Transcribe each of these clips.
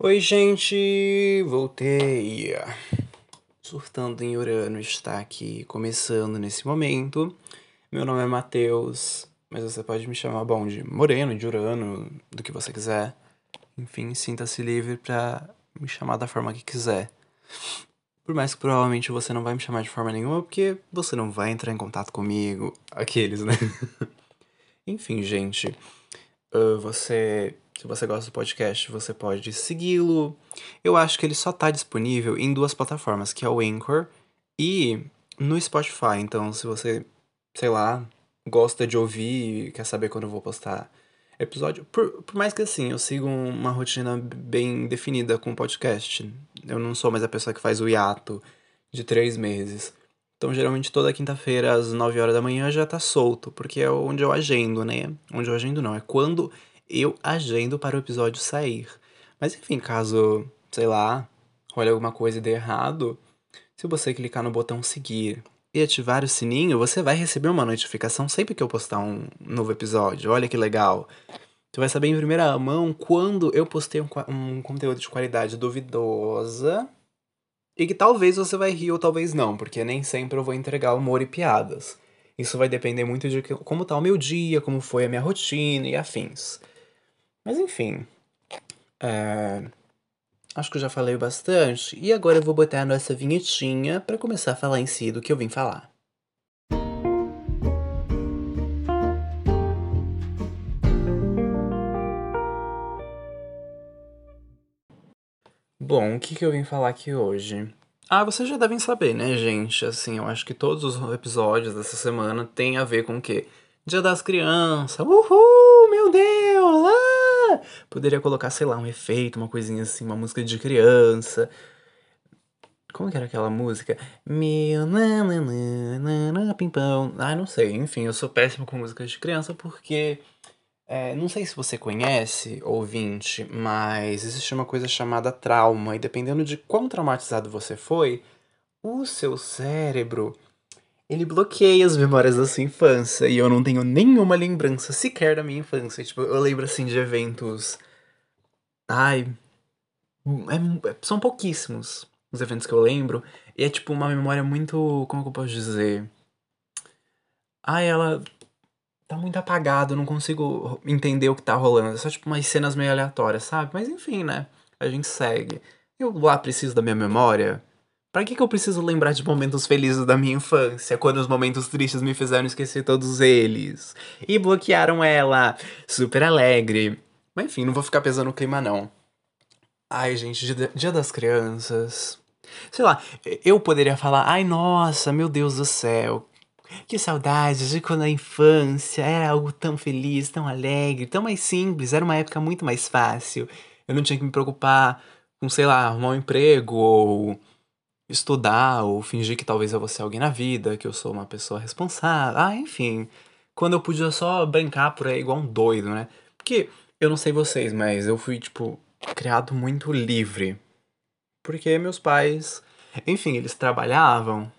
Oi, gente! Voltei! Surtando em Urano está aqui começando nesse momento. Meu nome é Matheus, mas você pode me chamar, bom, de Moreno, de Urano, do que você quiser. Enfim, sinta-se livre para me chamar da forma que quiser. Por mais que provavelmente você não vai me chamar de forma nenhuma, porque você não vai entrar em contato comigo. Aqueles, né? Enfim, gente. Uh, você se você gosta do podcast, você pode segui-lo. Eu acho que ele só tá disponível em duas plataformas, que é o Anchor e no Spotify. Então, se você, sei lá, gosta de ouvir e quer saber quando eu vou postar episódio, por, por mais que assim, eu sigo uma rotina bem definida com o podcast. Eu não sou mais a pessoa que faz o hiato de três meses. Então, geralmente, toda quinta-feira, às 9 horas da manhã, já tá solto, porque é onde eu agendo, né? Onde eu agendo não, é quando eu agendo para o episódio sair. Mas enfim, caso, sei lá, role alguma coisa e dê errado, se você clicar no botão seguir e ativar o sininho, você vai receber uma notificação sempre que eu postar um novo episódio. Olha que legal. Você vai saber em primeira mão quando eu postei um, um conteúdo de qualidade duvidosa e que talvez você vai rir ou talvez não, porque nem sempre eu vou entregar humor e piadas. Isso vai depender muito de como tá o meu dia, como foi a minha rotina e afins. Mas enfim. É... Acho que eu já falei bastante. E agora eu vou botar a nossa vinhetinha para começar a falar em si do que eu vim falar. Bom, o que, que eu vim falar aqui hoje? Ah, vocês já devem saber, né, gente? Assim, eu acho que todos os episódios dessa semana têm a ver com o quê? Dia das Crianças. Uhul, meu Deus! Ah! Poderia colocar, sei lá, um efeito, uma coisinha assim, uma música de criança. Como que era aquela música? Meu pimpão. Ah, não sei. Enfim, eu sou péssimo com músicas de criança porque. É, não sei se você conhece, ouvinte, mas existe uma coisa chamada trauma, e dependendo de quão traumatizado você foi, o seu cérebro ele bloqueia as memórias da sua infância. E eu não tenho nenhuma lembrança sequer da minha infância. Tipo, eu lembro assim de eventos. Ai. É, são pouquíssimos os eventos que eu lembro. E é tipo uma memória muito. Como que eu posso dizer? Ai, ela tá muito apagada, eu não consigo entender o que tá rolando. É só tipo umas cenas meio aleatórias, sabe? Mas enfim, né? A gente segue. Eu lá preciso da minha memória. Pra que, que eu preciso lembrar de momentos felizes da minha infância, quando os momentos tristes me fizeram esquecer todos eles? E bloquearam ela, super alegre. Mas enfim, não vou ficar pesando o clima, não. Ai, gente, dia, dia das crianças. Sei lá, eu poderia falar, ai nossa, meu Deus do céu, que saudade de quando a infância era algo tão feliz, tão alegre, tão mais simples, era uma época muito mais fácil. Eu não tinha que me preocupar com, sei lá, arrumar um emprego ou estudar ou fingir que talvez eu vou ser alguém na vida, que eu sou uma pessoa responsável. Ah, enfim. Quando eu podia só brincar por aí igual um doido, né? Porque eu não sei vocês, mas eu fui, tipo, criado muito livre. Porque meus pais, enfim, eles trabalhavam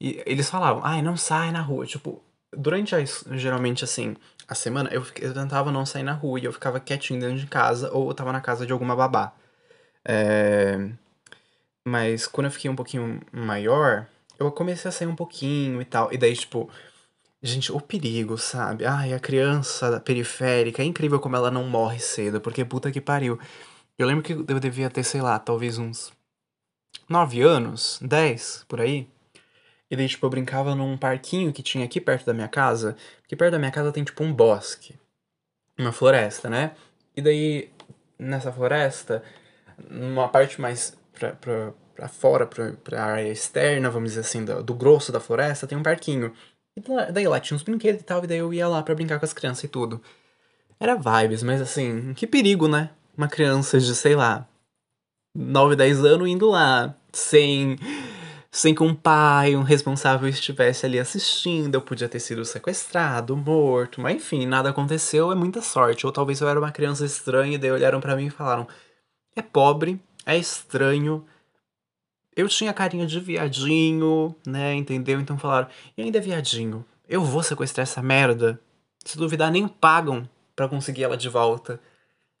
e eles falavam, ai, não sai na rua. Tipo, durante a, geralmente assim, a semana, eu, eu tentava não sair na rua e eu ficava quietinho dentro de casa ou eu tava na casa de alguma babá. É mas quando eu fiquei um pouquinho maior, eu comecei a sair um pouquinho e tal. E daí, tipo, gente, o perigo, sabe? Ai, a criança periférica, é incrível como ela não morre cedo, porque puta que pariu. Eu lembro que eu devia ter, sei lá, talvez uns 9 anos, 10, por aí. E daí, tipo, eu brincava num parquinho que tinha aqui perto da minha casa. Porque perto da minha casa tem, tipo, um bosque. Uma floresta, né? E daí, nessa floresta, numa parte mais para fora, para a área externa, vamos dizer assim, do, do, grosso da floresta, tem um parquinho. E daí lá tinha uns brinquedos e tal, e daí eu ia lá para brincar com as crianças e tudo. Era vibes, mas assim, que perigo, né? Uma criança de, sei lá, 9, 10 anos indo lá, sem sem que um pai, um responsável estivesse ali assistindo, eu podia ter sido sequestrado, morto, mas enfim, nada aconteceu, é muita sorte. Ou talvez eu era uma criança estranha e daí olharam para mim e falaram: "É pobre, é estranho. Eu tinha carinha de viadinho, né? Entendeu? Então falaram: e ainda é viadinho? Eu vou sequestrar essa merda. Se duvidar, nem pagam para conseguir ela de volta.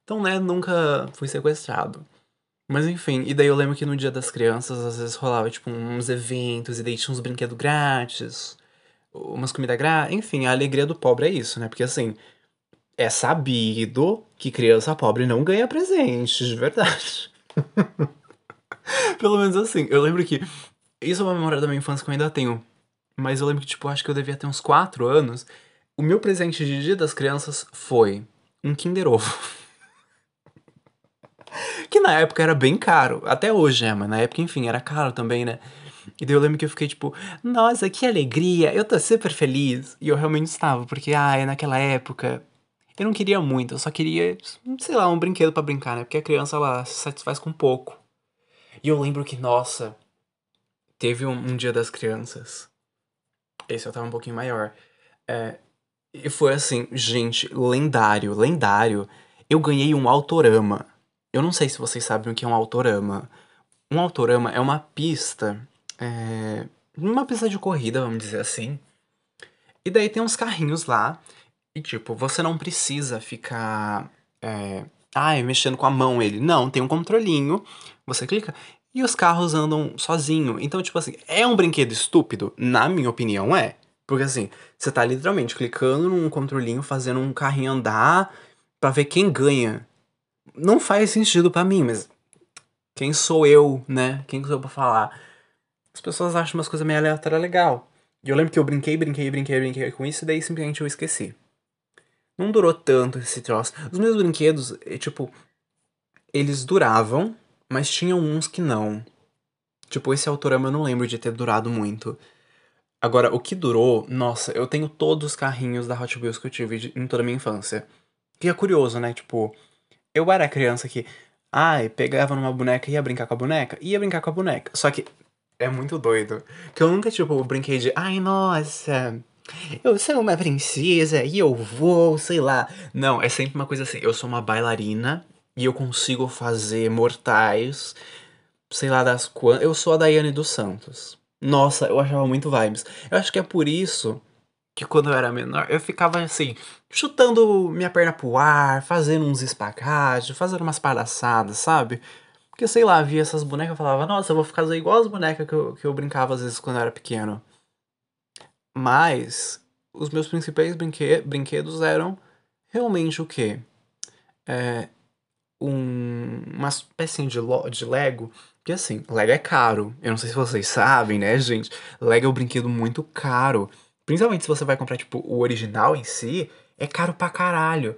Então, né, nunca fui sequestrado. Mas enfim, e daí eu lembro que no dia das crianças, às vezes rolava, tipo, uns eventos, e daí tinha uns brinquedos grátis, umas comidas grátis. Enfim, a alegria do pobre é isso, né? Porque assim, é sabido que criança pobre não ganha presente, de verdade. Pelo menos assim, eu lembro que. Isso é uma memória da minha infância que eu ainda tenho. Mas eu lembro que, tipo, acho que eu devia ter uns 4 anos. O meu presente de dia das crianças foi um Kinder Ovo. que na época era bem caro. Até hoje é, mas na época, enfim, era caro também, né? E daí eu lembro que eu fiquei tipo, nossa, que alegria, eu tô super feliz. E eu realmente estava, porque, ah, naquela época eu não queria muito, eu só queria, sei lá, um brinquedo para brincar, né? Porque a criança, ela se satisfaz com pouco. E eu lembro que, nossa, teve um, um dia das crianças. Esse eu tava um pouquinho maior. É, e foi assim, gente, lendário, lendário. Eu ganhei um autorama. Eu não sei se vocês sabem o que é um autorama. Um autorama é uma pista. É, uma pista de corrida, vamos dizer assim. E daí tem uns carrinhos lá. E tipo, você não precisa ficar. É, ai, mexendo com a mão ele. Não, tem um controlinho. Você clica e os carros andam sozinho. Então, tipo assim, é um brinquedo estúpido? Na minha opinião, é. Porque assim, você tá literalmente clicando num controlinho, fazendo um carrinho andar para ver quem ganha não faz sentido para mim, mas quem sou eu, né? Quem sou eu pra falar? As pessoas acham umas coisas meio aleatórias legal. E eu lembro que eu brinquei, brinquei, brinquei, brinquei com isso, e daí simplesmente eu esqueci. Não durou tanto esse troço. Os meus brinquedos, é, tipo, eles duravam, mas tinham uns que não. Tipo, esse Autorama eu não lembro de ter durado muito. Agora, o que durou, nossa, eu tenho todos os carrinhos da Hot Wheels que eu tive em toda a minha infância. Que é curioso, né? Tipo, eu era criança que, ai, pegava numa boneca e ia brincar com a boneca, ia brincar com a boneca. Só que é muito doido. Que eu nunca, tipo, brinquei de, ai, nossa, eu sou uma princesa e eu vou, sei lá. Não, é sempre uma coisa assim, eu sou uma bailarina e eu consigo fazer mortais, sei lá das quantas. Eu sou a Daiane dos Santos. Nossa, eu achava muito vibes. Eu acho que é por isso que quando eu era menor, eu ficava assim, chutando minha perna pro ar, fazendo uns espagates, fazendo umas palhaçadas, sabe? Porque, sei lá, via essas bonecas e falava, nossa, eu vou ficar igual as bonecas que eu, que eu brincava às vezes quando eu era pequeno. Mas, os meus principais brinque brinquedos eram realmente o quê? É, um, uma espécie de, de Lego. Que assim, Lego é caro. Eu não sei se vocês sabem, né, gente? Lego é um brinquedo muito caro. Principalmente se você vai comprar, tipo, o original em si, é caro pra caralho.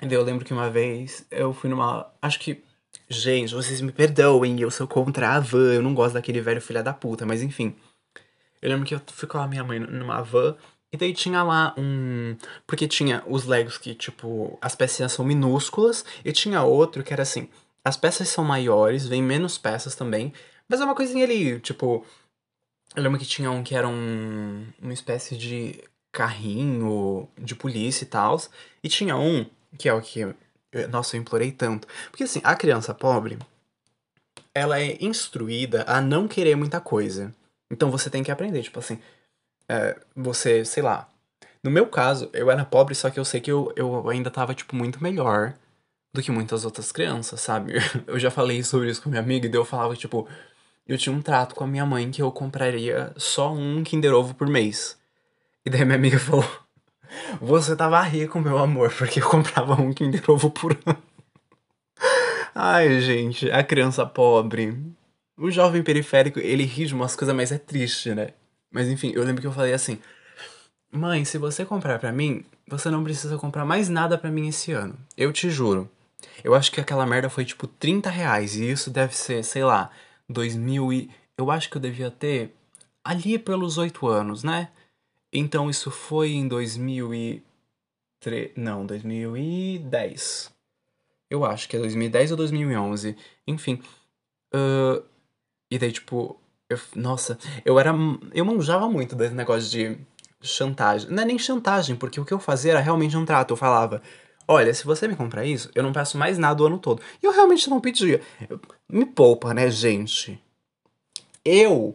Eu lembro que uma vez eu fui numa. Acho que. Gente, vocês me perdoem, eu sou contra a van, eu não gosto daquele velho filha da puta, mas enfim. Eu lembro que eu fui com a minha mãe numa van e daí tinha lá um. Porque tinha os Legos que, tipo, as peças são minúsculas, e tinha outro que era assim: as peças são maiores, vem menos peças também, mas é uma coisinha ali, tipo, eu lembro que tinha um que era um, uma espécie de carrinho de polícia e tal. E tinha um, que é o que. Nossa, eu implorei tanto. Porque assim, a criança pobre, ela é instruída a não querer muita coisa. Então você tem que aprender, tipo assim. É, você, sei lá. No meu caso, eu era pobre, só que eu sei que eu, eu ainda tava, tipo, muito melhor do que muitas outras crianças, sabe? Eu já falei sobre isso com minha amiga e daí eu falava, tipo, eu tinha um trato com a minha mãe que eu compraria só um Kinder Ovo por mês. E daí minha amiga falou: Você tava rico, meu amor, porque eu comprava um Kinder Ovo por ano. Ai, gente, a criança pobre. O jovem periférico, ele ri de umas coisas, mas é triste, né? Mas enfim, eu lembro que eu falei assim: Mãe, se você comprar para mim, você não precisa comprar mais nada para mim esse ano. Eu te juro. Eu acho que aquela merda foi tipo 30 reais. E isso deve ser, sei lá, 2000 e... Eu acho que eu devia ter ali pelos oito anos, né? Então isso foi em 2003... Não, 2010. Eu acho que é 2010 ou 2011. Enfim. Uh, e daí, tipo... Eu, nossa, eu era... Eu manjava muito desse negócio de chantagem. Não é nem chantagem, porque o que eu fazia era realmente um trato. Eu falava olha, se você me comprar isso, eu não peço mais nada o ano todo. E eu realmente não pedia. Me poupa, né, gente? Eu,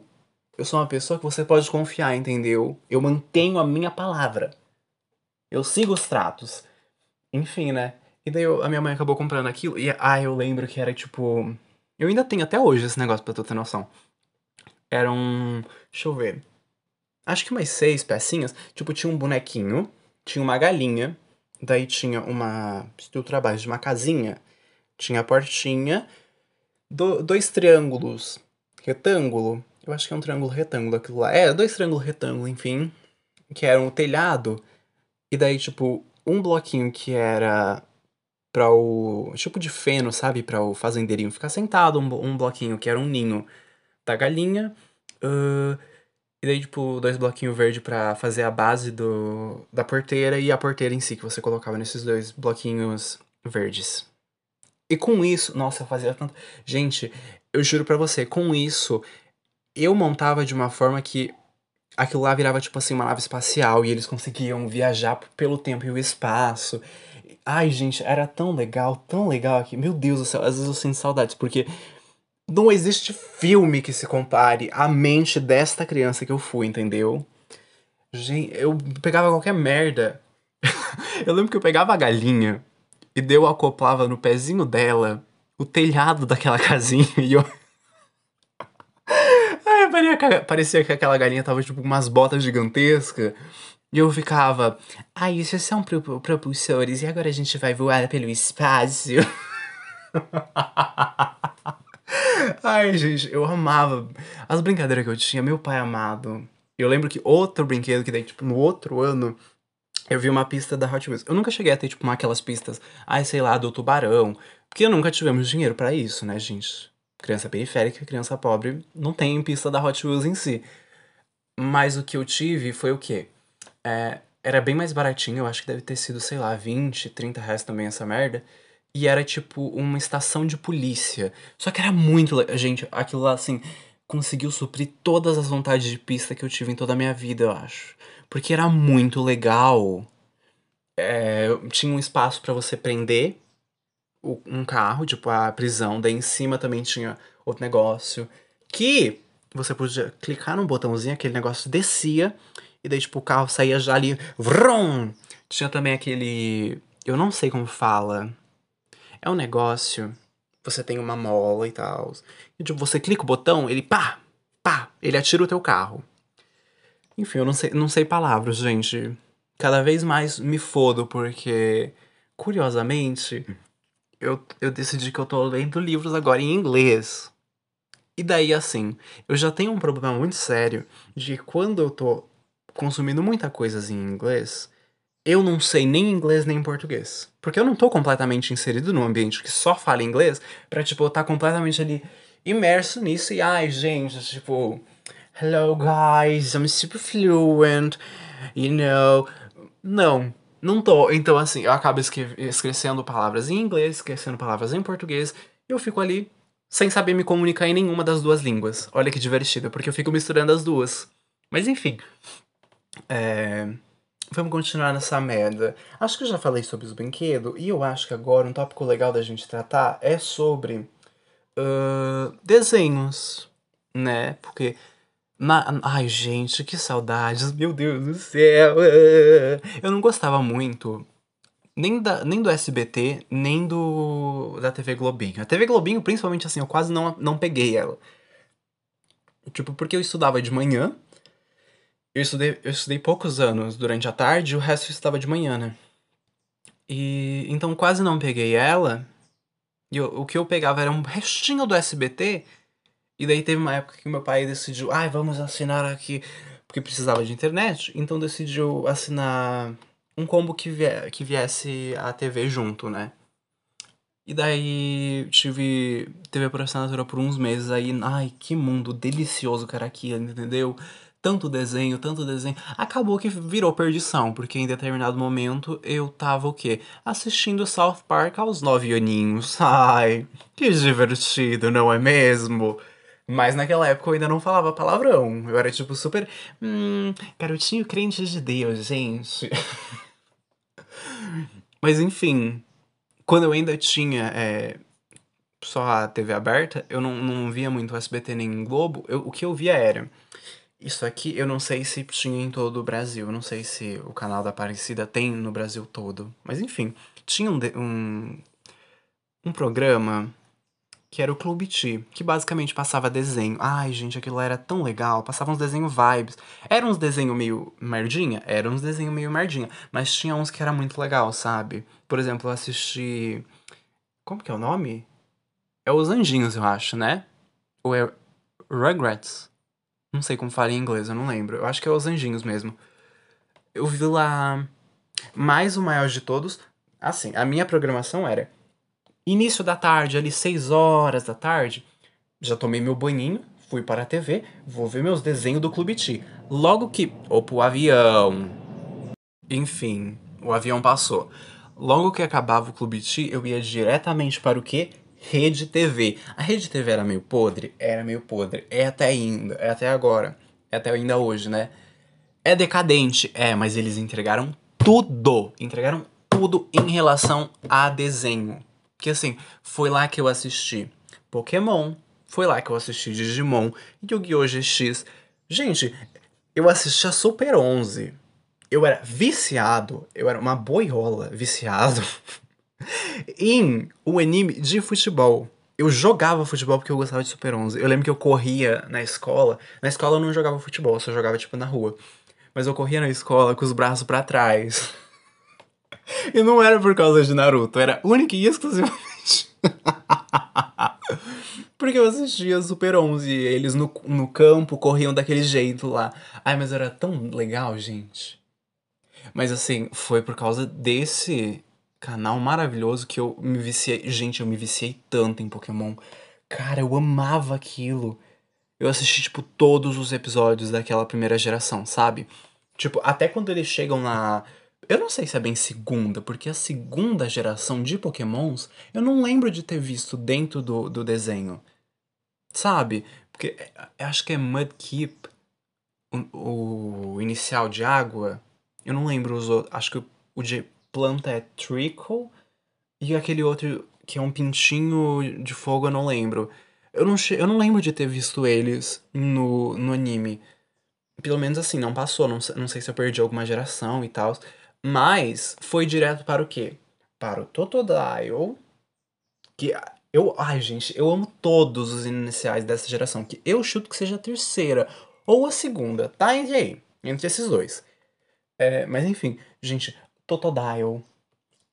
eu sou uma pessoa que você pode confiar, entendeu? Eu mantenho a minha palavra. Eu sigo os tratos. Enfim, né? E daí eu, a minha mãe acabou comprando aquilo. E ah, eu lembro que era tipo. Eu ainda tenho até hoje esse negócio pra tu ter noção. Era um. Deixa eu ver. Acho que umas seis pecinhas. Tipo, tinha um bonequinho, tinha uma galinha, daí tinha uma. estrutura base de uma casinha, tinha a portinha, do, dois triângulos retângulo. Eu acho que é um triângulo retângulo aquilo lá. É, dois triângulos retângulo, enfim. Que eram o telhado. E daí, tipo, um bloquinho que era para o tipo de feno, sabe? para o fazendeirinho ficar sentado, um, um, bloquinho que era um ninho da galinha. Uh, e daí, tipo, dois bloquinhos verde para fazer a base do, da porteira e a porteira em si, que você colocava nesses dois bloquinhos verdes. E com isso, nossa, eu fazia tanto. Gente, eu juro pra você, com isso, eu montava de uma forma que aquilo lá virava, tipo assim, uma nave espacial e eles conseguiam viajar pelo tempo e o espaço. Ai, gente, era tão legal, tão legal aqui. Meu Deus do céu, às vezes eu sinto saudades, porque não existe filme que se compare à mente desta criança que eu fui, entendeu? Gente, eu pegava qualquer merda. eu lembro que eu pegava a galinha e deu acoplava no pezinho dela o telhado daquela casinha e eu. Ai, parecia que aquela galinha tava tipo com umas botas gigantescas. E eu ficava, ah, isso são propulsores e agora a gente vai voar pelo espaço. Ai, gente, eu amava as brincadeiras que eu tinha, meu pai amado. Eu lembro que outro brinquedo que daí, tipo, no outro ano, eu vi uma pista da Hot Wheels. Eu nunca cheguei a ter, tipo, uma aquelas pistas, ai, sei lá, do tubarão. Porque nunca tivemos dinheiro para isso, né, gente? Criança periférica, criança pobre, não tem pista da Hot Wheels em si. Mas o que eu tive foi o quê? É, era bem mais baratinho, eu acho que deve ter sido, sei lá, 20, 30 reais também essa merda. E era tipo uma estação de polícia. Só que era muito. Gente, aquilo lá, assim, conseguiu suprir todas as vontades de pista que eu tive em toda a minha vida, eu acho. Porque era muito legal. É, tinha um espaço para você prender um carro, tipo a prisão. Daí em cima também tinha outro negócio. Que você podia clicar num botãozinho, aquele negócio descia e daí, tipo, o carro saía já ali. Vrum! Tinha também aquele. Eu não sei como fala. É um negócio. Você tem uma mola e tal. E tipo, você clica o botão, ele pá! Pá! Ele atira o teu carro. Enfim, eu não sei, não sei palavras, gente. Cada vez mais me fodo, porque. Curiosamente, eu, eu decidi que eu tô lendo livros agora em inglês. E daí, assim, eu já tenho um problema muito sério de quando eu tô consumindo muita coisa em inglês, eu não sei nem inglês nem português. Porque eu não tô completamente inserido num ambiente que só fala inglês pra, tipo, eu tá completamente ali imerso nisso e, ai, gente, tipo, hello guys, I'm super fluent, you know. Não, não tô. Então, assim, eu acabo esquecendo palavras em inglês, esquecendo palavras em português, e eu fico ali sem saber me comunicar em nenhuma das duas línguas. Olha que divertido, porque eu fico misturando as duas. Mas enfim, é... Vamos continuar nessa merda. Acho que eu já falei sobre os brinquedos, e eu acho que agora um tópico legal da gente tratar é sobre uh, desenhos, né? Porque. Na... Ai, gente, que saudades, meu Deus do céu! Eu não gostava muito nem, da, nem do SBT, nem do da TV Globinho. A TV Globinho, principalmente assim, eu quase não, não peguei ela. Tipo, porque eu estudava de manhã, eu estudei, eu estudei poucos anos durante a tarde, o resto estava de manhã, né? E então quase não peguei ela. E eu, o que eu pegava era um restinho do SBT. E daí teve uma época que meu pai decidiu, ai, ah, vamos assinar aqui, porque precisava de internet. Então decidiu assinar um combo que, que viesse a TV junto, né? E daí tive TV por assinatura por uns meses aí, ai, que mundo delicioso que era entendeu? Tanto desenho, tanto desenho. Acabou que virou perdição, porque em determinado momento eu tava o quê? Assistindo South Park aos nove aninhos. Ai, que divertido, não é mesmo? Mas naquela época eu ainda não falava palavrão. Eu era tipo super. Hum, garotinho crente de Deus, gente. Mas enfim, quando eu ainda tinha é, só a TV aberta, eu não, não via muito SBT nem Globo. Eu, o que eu via era isso aqui eu não sei se tinha em todo o Brasil. Não sei se o canal da Aparecida tem no Brasil todo. Mas enfim, tinha um, um, um programa que era o Clube T, que basicamente passava desenho. Ai, gente, aquilo era tão legal. Passava uns desenhos vibes. Eram uns desenhos meio merdinha? Eram uns desenhos meio merdinha. Mas tinha uns que era muito legal, sabe? Por exemplo, eu assisti. Como que é o nome? É Os Anjinhos, eu acho, né? Ou é Rugrats? Não sei como fala em inglês, eu não lembro. Eu acho que é Os Anjinhos mesmo. Eu vi lá. Mais o maior de todos. Assim, a minha programação era Início da tarde, ali 6 horas da tarde, já tomei meu banhinho, fui para a TV, vou ver meus desenhos do Clube T. Logo que. Opa, o avião. Enfim, o avião passou. Logo que acabava o Clube T, eu ia diretamente para o quê? Rede TV. A Rede TV era meio podre? Era meio podre. É até ainda, é até agora. É até ainda hoje, né? É decadente, é, mas eles entregaram tudo. Entregaram tudo em relação a desenho. Que assim, foi lá que eu assisti Pokémon, foi lá que eu assisti Digimon, Yu-Gi-Oh! GX. Gente, eu assisti a Super 11. Eu era viciado, eu era uma boiola viciado em um anime de futebol. Eu jogava futebol porque eu gostava de Super 11. Eu lembro que eu corria na escola. Na escola eu não jogava futebol, só jogava tipo na rua. Mas eu corria na escola com os braços para trás. E não era por causa de Naruto, era única e exclusivamente. Porque eu assistia Super 11 e eles no, no campo corriam daquele jeito lá. Ai, mas era tão legal, gente. Mas assim, foi por causa desse canal maravilhoso que eu me viciei. Gente, eu me viciei tanto em Pokémon. Cara, eu amava aquilo. Eu assisti, tipo, todos os episódios daquela primeira geração, sabe? Tipo, até quando eles chegam na eu não sei se é bem segunda, porque a segunda geração de Pokémons eu não lembro de ter visto dentro do, do desenho. Sabe? Porque eu acho que é Mudkip, o, o inicial de água. Eu não lembro os outros. Acho que o de planta é Trickle. E aquele outro que é um pintinho de fogo, eu não lembro. Eu não, eu não lembro de ter visto eles no, no anime. Pelo menos assim, não passou. Não, não sei se eu perdi alguma geração e tal. Mas foi direto para o quê? Para o Totodile, que eu, ai gente, eu amo todos os iniciais dessa geração, que eu chuto que seja a terceira ou a segunda, tá entre aí, entre esses dois. É, mas enfim, gente, Totodile,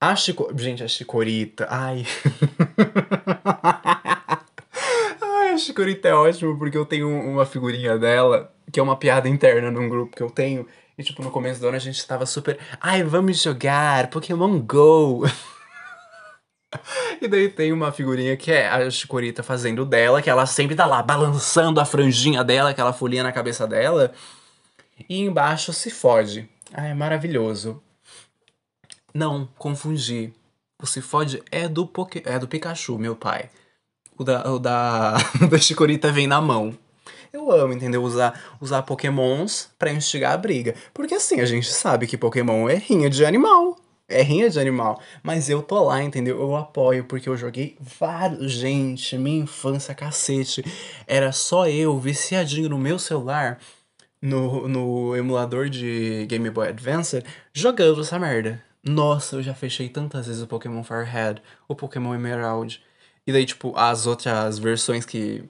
a Chico, gente, a Chicorita, ai. ai, a Chicorita é ótimo porque eu tenho uma figurinha dela, que é uma piada interna num grupo que eu tenho, e, tipo, no começo do ano a gente tava super. Ai, vamos jogar Pokémon Go! e daí tem uma figurinha que é a Chicorita fazendo dela, que ela sempre tá lá balançando a franjinha dela, aquela folhinha na cabeça dela. E embaixo se fode. Ai, maravilhoso. Não, confundi. O se fode é do, Poké... é do Pikachu, meu pai. O da, o da, da Chicorita vem na mão. Eu amo, entendeu? Usar, usar pokémons pra instigar a briga. Porque assim, a gente sabe que pokémon é rinha de animal. É rinha de animal. Mas eu tô lá, entendeu? Eu apoio, porque eu joguei vários. Gente, minha infância, cacete. Era só eu, viciadinho no meu celular, no, no emulador de Game Boy Advance, jogando essa merda. Nossa, eu já fechei tantas vezes o Pokémon Firehead, o Pokémon Emerald. E daí, tipo, as outras versões que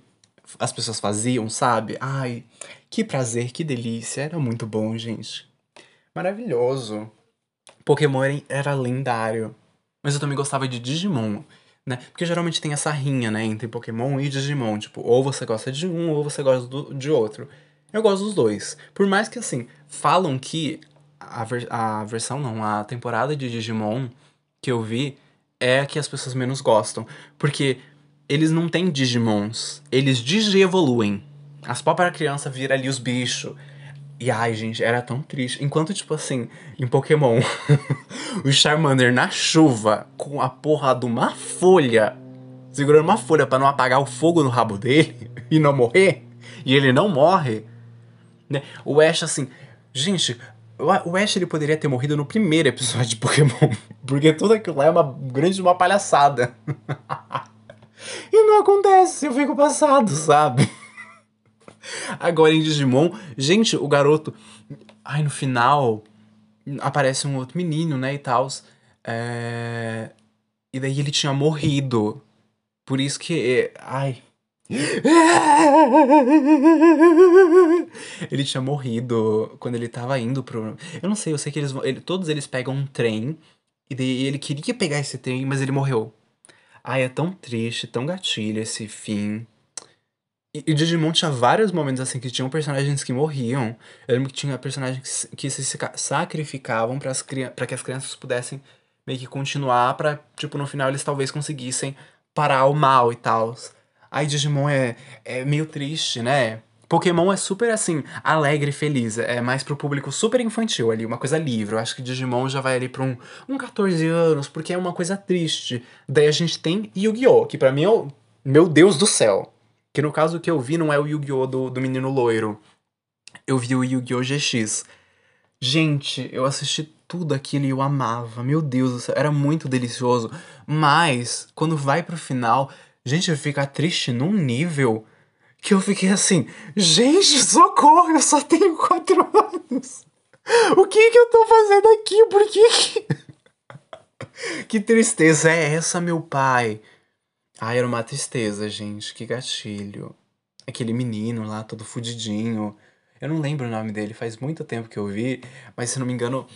as pessoas faziam, sabe? Ai, que prazer, que delícia. Era muito bom, gente. Maravilhoso. Pokémon era lendário. Mas eu também gostava de Digimon, né? Porque geralmente tem essa rinha, né? Entre Pokémon e Digimon. Tipo, ou você gosta de um, ou você gosta do, de outro. Eu gosto dos dois. Por mais que, assim, falam que a, ver, a versão, não, a temporada de Digimon que eu vi é a que as pessoas menos gostam. Porque eles não têm Digimons. Eles digievoluem. As para criança vira ali os bichos. E ai, gente, era tão triste. Enquanto, tipo assim, em Pokémon, o Charmander na chuva, com a porra de uma folha, segurando uma folha para não apagar o fogo no rabo dele e não morrer, e ele não morre, né? O Ash, assim, gente, o Ash ele poderia ter morrido no primeiro episódio de Pokémon, porque tudo aquilo lá é uma grande uma palhaçada. E não acontece, eu fico passado, sabe? Agora em Digimon, gente, o garoto. Ai, no final aparece um outro menino, né, e tal. É... E daí ele tinha morrido. Por isso que. Ai. Ele tinha morrido quando ele tava indo pro. Eu não sei, eu sei que eles ele, todos eles pegam um trem. E daí ele queria pegar esse trem, mas ele morreu. Ai, é tão triste, tão gatilho esse fim. E, e Digimon tinha vários momentos assim que tinham personagens que morriam. Eu lembro que tinha personagens que, se sacrificavam para que as crianças pudessem meio que continuar pra, tipo, no final eles talvez conseguissem parar o mal e tal. Ai, Digimon é, é meio triste, né? Pokémon é super assim, alegre e feliz. É mais pro público super infantil ali, uma coisa livre. Eu acho que Digimon já vai ali pra um, um 14 anos, porque é uma coisa triste. Daí a gente tem Yu-Gi-Oh!, que pra mim é o. Meu Deus do céu! Que no caso que eu vi não é o Yu-Gi-Oh! Do, do menino loiro. Eu vi o Yu-Gi-Oh! GX. Gente, eu assisti tudo aquilo e eu amava. Meu Deus do céu, era muito delicioso. Mas, quando vai pro final, gente, fica triste num nível que eu fiquei assim, gente, socorro, eu só tenho quatro anos. O que que eu tô fazendo aqui? Por que que... que tristeza é essa, meu pai? Ai, era uma tristeza, gente, que gatilho. Aquele menino lá, todo fudidinho. Eu não lembro o nome dele, faz muito tempo que eu vi, mas se não me engano,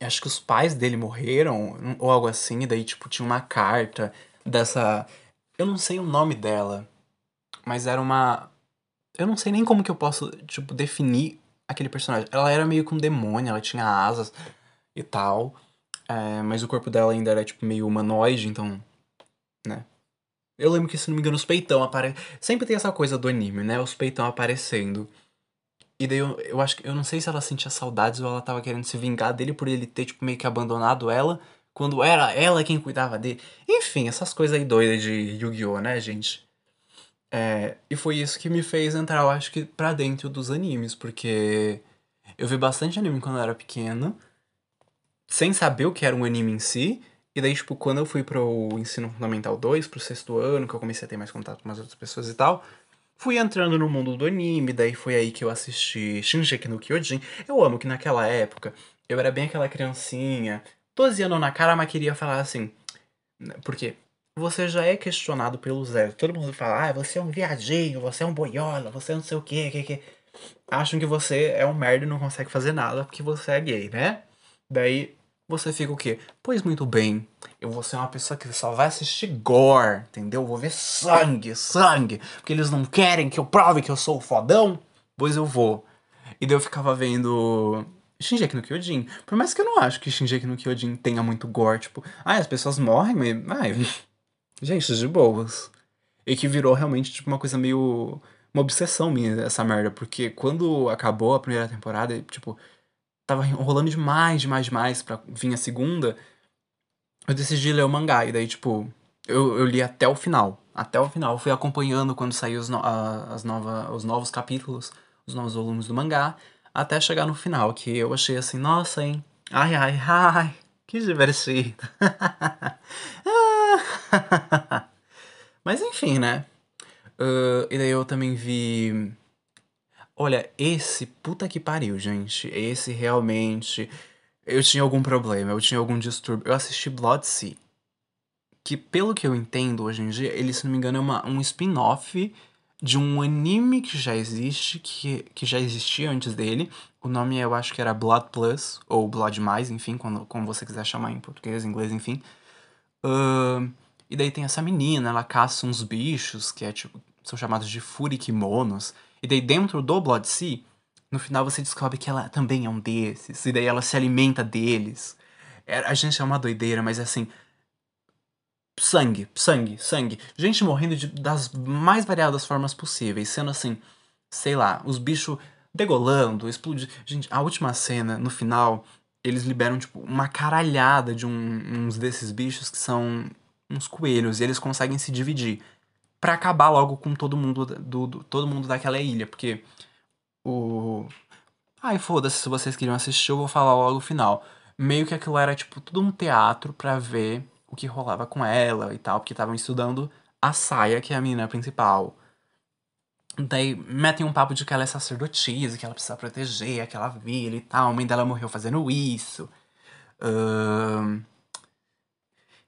acho que os pais dele morreram, ou algo assim, e daí, tipo, tinha uma carta dessa. Eu não sei o nome dela. Mas era uma. Eu não sei nem como que eu posso, tipo, definir aquele personagem. Ela era meio que um demônio, ela tinha asas e tal. É, mas o corpo dela ainda era, tipo, meio humanoide, então. Né? Eu lembro que, se não me engano, os peitão aparecem. Sempre tem essa coisa do anime, né? Os peitão aparecendo. E daí eu, eu acho que. Eu não sei se ela sentia saudades ou ela tava querendo se vingar dele por ele ter, tipo, meio que abandonado ela. Quando era ela quem cuidava dele. Enfim, essas coisas aí doidas de Yu-Gi-Oh!, né, gente? É, e foi isso que me fez entrar, eu acho que, pra dentro dos animes, porque eu vi bastante anime quando eu era pequeno, sem saber o que era um anime em si. E daí, tipo, quando eu fui pro ensino fundamental 2, pro sexto ano, que eu comecei a ter mais contato com as outras pessoas e tal, fui entrando no mundo do anime, daí foi aí que eu assisti Shinji no Kyojin. Eu amo que naquela época eu era bem aquela criancinha, 12 anos na cara, mas queria falar assim. Por quê? você já é questionado pelo Zé. Todo mundo fala, ah, você é um viadinho, você é um boiola, você é não sei o quê, que, que. Acham que você é um merda e não consegue fazer nada porque você é gay, né? Daí você fica o quê? Pois muito bem, eu vou ser uma pessoa que só vai assistir gore, entendeu? Eu vou ver sangue, sangue, porque eles não querem que eu prove que eu sou o fodão, pois eu vou. E daí eu ficava vendo Shinji no Kyojin. Por mais que eu não acho que Shinji no Kyojin tenha muito gore, tipo, ah, as pessoas morrem, mas. Ai, Gente, de boas. E que virou realmente, tipo, uma coisa meio. Uma obsessão minha, essa merda. Porque quando acabou a primeira temporada, tipo, tava enrolando demais, demais, demais pra vir a segunda. Eu decidi ler o mangá. E daí, tipo, eu, eu li até o final. Até o final. Fui acompanhando quando saiu os, no, as nova, os novos capítulos, os novos volumes do mangá. Até chegar no final, que eu achei assim, nossa, hein? Ai, ai, ai, que divertido. Mas enfim, né? Uh, e daí eu também vi. Olha, esse puta que pariu, gente. Esse realmente. Eu tinha algum problema, eu tinha algum distúrbio. Eu assisti Blood Sea. Que, pelo que eu entendo hoje em dia, ele, se não me engano, é uma, um spin-off de um anime que já existe, que, que já existia antes dele. O nome eu acho que era Blood Plus, ou Blood Mais, enfim, quando, como você quiser chamar em português, inglês, enfim. Uh, e daí tem essa menina, ela caça uns bichos que é, tipo, são chamados de furikimonos. E daí dentro do Blood Sea, no final você descobre que ela também é um desses. E daí ela se alimenta deles. É, a gente é uma doideira, mas assim. Sangue, sangue, sangue. Gente morrendo de, das mais variadas formas possíveis. Sendo assim, sei lá, os bichos degolando, explodindo. Gente, a última cena, no final, eles liberam, tipo, uma caralhada de um, uns desses bichos que são uns coelhos e eles conseguem se dividir para acabar logo com todo mundo do, do, todo mundo daquela ilha, porque o ai foda-se se vocês queriam assistir, eu vou falar logo o final. Meio que aquilo era tipo tudo um teatro para ver o que rolava com ela e tal, porque estavam estudando a Saia, que é a menina principal. Daí metem um papo de que ela é sacerdotisa, que ela precisa proteger aquela vila e tal. A mãe dela morreu fazendo isso.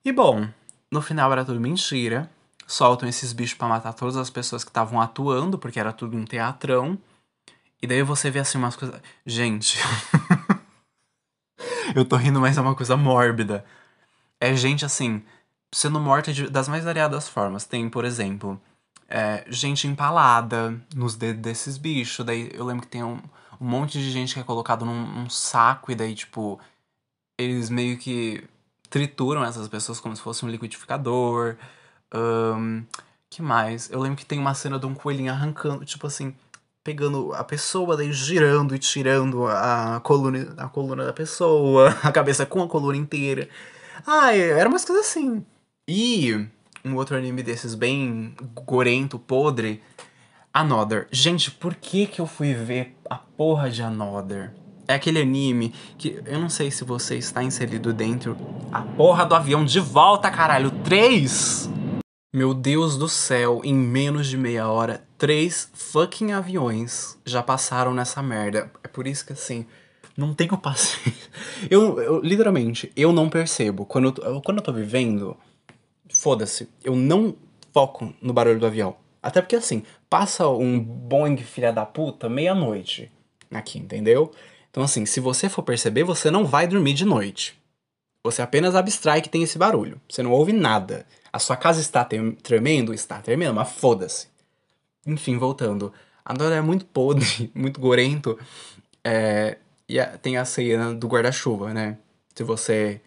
E bom, no final era tudo mentira. Soltam esses bichos para matar todas as pessoas que estavam atuando, porque era tudo um teatrão. E daí você vê assim umas coisas. Gente. eu tô rindo, mas é uma coisa mórbida. É gente assim, sendo morta de, das mais variadas formas. Tem, por exemplo, é, gente empalada nos dedos desses bichos. Daí eu lembro que tem um, um monte de gente que é colocado num, saco e daí, tipo, eles meio que trituram essas pessoas como se fosse um liquidificador. Um, que mais? Eu lembro que tem uma cena de um coelhinho arrancando, tipo assim, pegando a pessoa, daí girando e tirando a coluna, a coluna da pessoa, a cabeça com a coluna inteira. Ai, era umas coisas assim. E um outro anime desses bem gorento, podre, Another. Gente, por que que eu fui ver a porra de Another? É aquele anime que eu não sei se você está inserido dentro. A porra do avião de volta, caralho. Três! Meu Deus do céu, em menos de meia hora, três fucking aviões já passaram nessa merda. É por isso que assim, não tenho paciência. Eu, eu literalmente, eu não percebo. Quando eu, quando eu tô vivendo, foda-se, eu não foco no barulho do avião. Até porque assim, passa um Boeing filha da puta meia-noite aqui, entendeu? Então, assim, se você for perceber, você não vai dormir de noite. Você apenas abstrai que tem esse barulho. Você não ouve nada. A sua casa está tremendo? Está tremendo, mas foda-se. Enfim, voltando. A Dora é muito podre, muito gorento. É, e a, tem a cena do guarda-chuva, né? Se você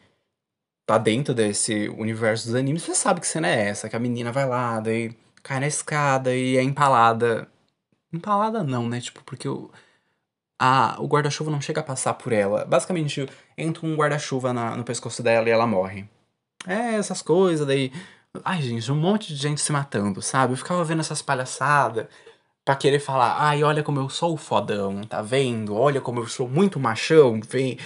tá dentro desse universo dos animes, você sabe que cena é essa. Que a menina vai lá, daí cai na escada e é empalada. Empalada não, né? Tipo, porque o o guarda-chuva não chega a passar por ela. Basicamente, entra um guarda-chuva no pescoço dela e ela morre. É, essas coisas, daí. Ai, gente, um monte de gente se matando, sabe? Eu ficava vendo essas palhaçadas pra querer falar, ai, olha como eu sou fodão, tá vendo? Olha como eu sou muito machão, vem.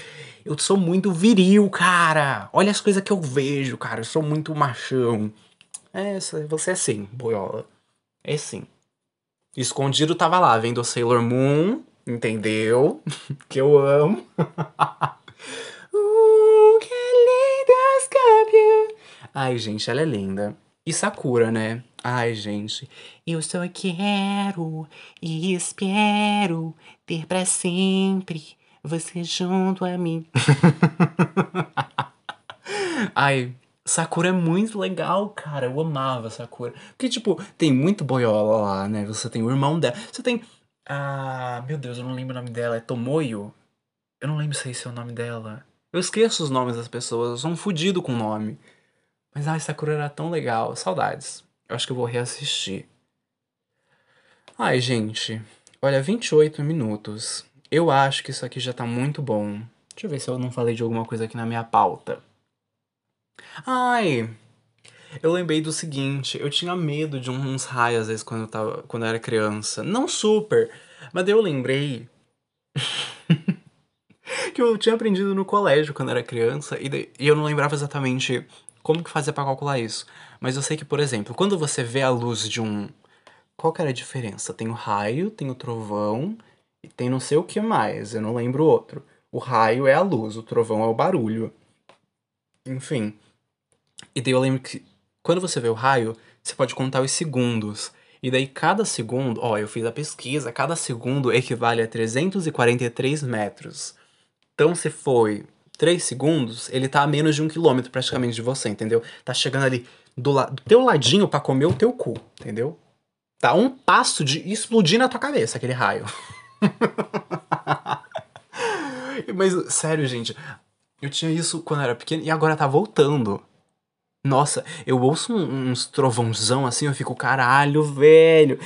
Eu sou muito viril, cara. Olha as coisas que eu vejo, cara. Eu sou muito machão. É, você é sim, boiola. É sim. Escondido tava lá, vendo Sailor Moon Entendeu? que eu amo. uh, que linda. Ai, gente, ela é linda. E Sakura, né? Ai, gente. Eu só quero e espero ter para sempre você junto a mim. Ai, Sakura é muito legal, cara. Eu amava Sakura. Porque, tipo, tem muito boiola lá, né? Você tem o irmão dela. Você tem ah, meu Deus, eu não lembro o nome dela. É Tomoyo? Eu não lembro se esse é o nome dela. Eu esqueço os nomes das pessoas, eu sou um fudido com o nome. Mas ai, Sakura era tão legal. Saudades. Eu acho que eu vou reassistir. Ai, gente. Olha, 28 minutos. Eu acho que isso aqui já tá muito bom. Deixa eu ver se eu não falei de alguma coisa aqui na minha pauta. Ai, eu lembrei do seguinte, eu tinha medo de uns raios às vezes quando eu, tava, quando eu era criança. Não super, mas eu lembrei que eu tinha aprendido no colégio quando era criança e, e eu não lembrava exatamente como que fazia para calcular isso. Mas eu sei que, por exemplo, quando você vê a luz de um. Qual que era a diferença? Tem o raio, tem o trovão e tem não sei o que mais, eu não lembro o outro. O raio é a luz, o trovão é o barulho. Enfim. E daí eu lembro que quando você vê o raio, você pode contar os segundos. E daí cada segundo, ó, eu fiz a pesquisa, cada segundo equivale a 343 metros. Então se foi 3 segundos, ele tá a menos de um quilômetro praticamente de você, entendeu? Tá chegando ali do, la do teu ladinho para comer o teu cu, entendeu? Tá um passo de explodir na tua cabeça aquele raio. Mas sério, gente, eu tinha isso quando eu era pequeno e agora tá voltando. Nossa, eu ouço uns trovãozão assim, eu fico, caralho, velho.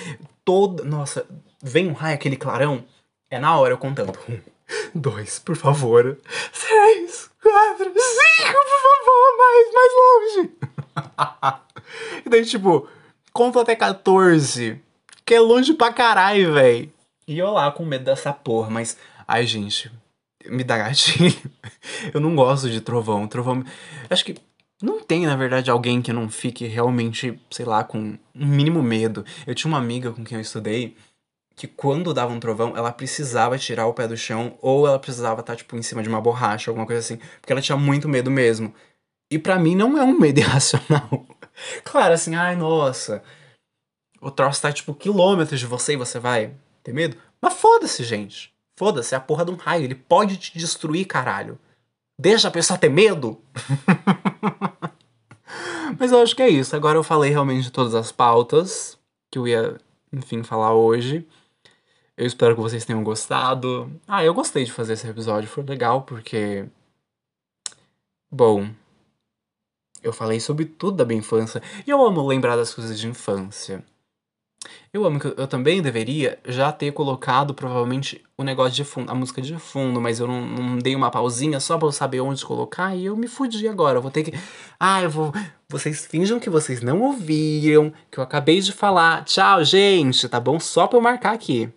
Toda. Nossa, vem um raio, aquele clarão. É na hora eu contando. Dois, por favor. Três, quatro, cinco, por favor, mais, mais longe. e daí, tipo, conto até 14. Que é longe pra caralho, velho. E eu lá com medo dessa porra, mas. Ai, gente, me dá gatilho. eu não gosto de trovão. Trovão. Acho que não tem, na verdade, alguém que não fique realmente, sei lá, com um mínimo medo. Eu tinha uma amiga com quem eu estudei que quando dava um trovão, ela precisava tirar o pé do chão ou ela precisava estar, tipo, em cima de uma borracha, alguma coisa assim, porque ela tinha muito medo mesmo. E para mim não é um medo irracional. claro, assim, ai, nossa. O troço tá tipo quilômetros de você e você vai ter medo. Mas foda-se, gente. Foda-se, é a porra de um raio. Ele pode te destruir, caralho. Deixa a pessoa ter medo. Mas eu acho que é isso. Agora eu falei realmente de todas as pautas que eu ia, enfim, falar hoje. Eu espero que vocês tenham gostado. Ah, eu gostei de fazer esse episódio. Foi legal porque. Bom, eu falei sobre tudo da minha infância. E eu amo lembrar das coisas de infância. Eu amo que eu, também deveria já ter colocado provavelmente o negócio de fundo, a música de fundo, mas eu não, não dei uma pausinha só pra eu saber onde colocar e eu me fudi agora. Eu vou ter que. Ah, eu vou. Vocês finjam que vocês não ouviram, que eu acabei de falar. Tchau, gente, tá bom? Só pra eu marcar aqui.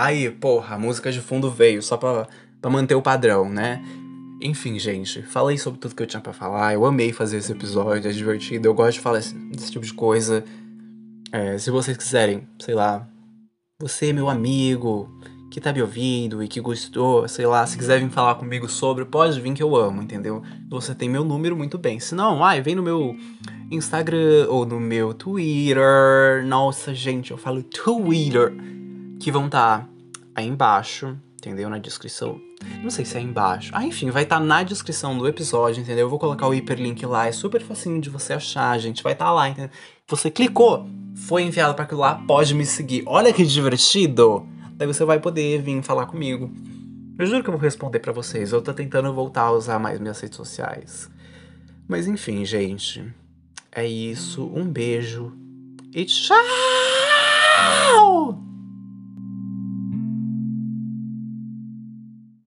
Aí, porra, a música de fundo veio só pra, pra manter o padrão, né? Enfim, gente, falei sobre tudo que eu tinha para falar. Eu amei fazer esse episódio, é divertido. Eu gosto de falar esse, desse tipo de coisa. É, se vocês quiserem, sei lá, você, meu amigo, que tá me ouvindo e que gostou, sei lá, se quiser vir falar comigo sobre, pode vir que eu amo, entendeu? Você tem meu número muito bem. Se não, ai, vem no meu Instagram ou no meu Twitter. Nossa, gente, eu falo Twitter. Que vão estar tá aí embaixo, entendeu? Na descrição não sei se é embaixo. Ah, enfim, vai estar tá na descrição do episódio, entendeu? Eu vou colocar o hiperlink lá, é super facinho de você achar, gente. Vai estar tá lá, entendeu? Você clicou, foi enviado para aquilo lá, pode me seguir. Olha que divertido! Daí você vai poder vir falar comigo. Eu juro que eu vou responder para vocês. Eu tô tentando voltar a usar mais minhas redes sociais. Mas enfim, gente. É isso. Um beijo. E tchau!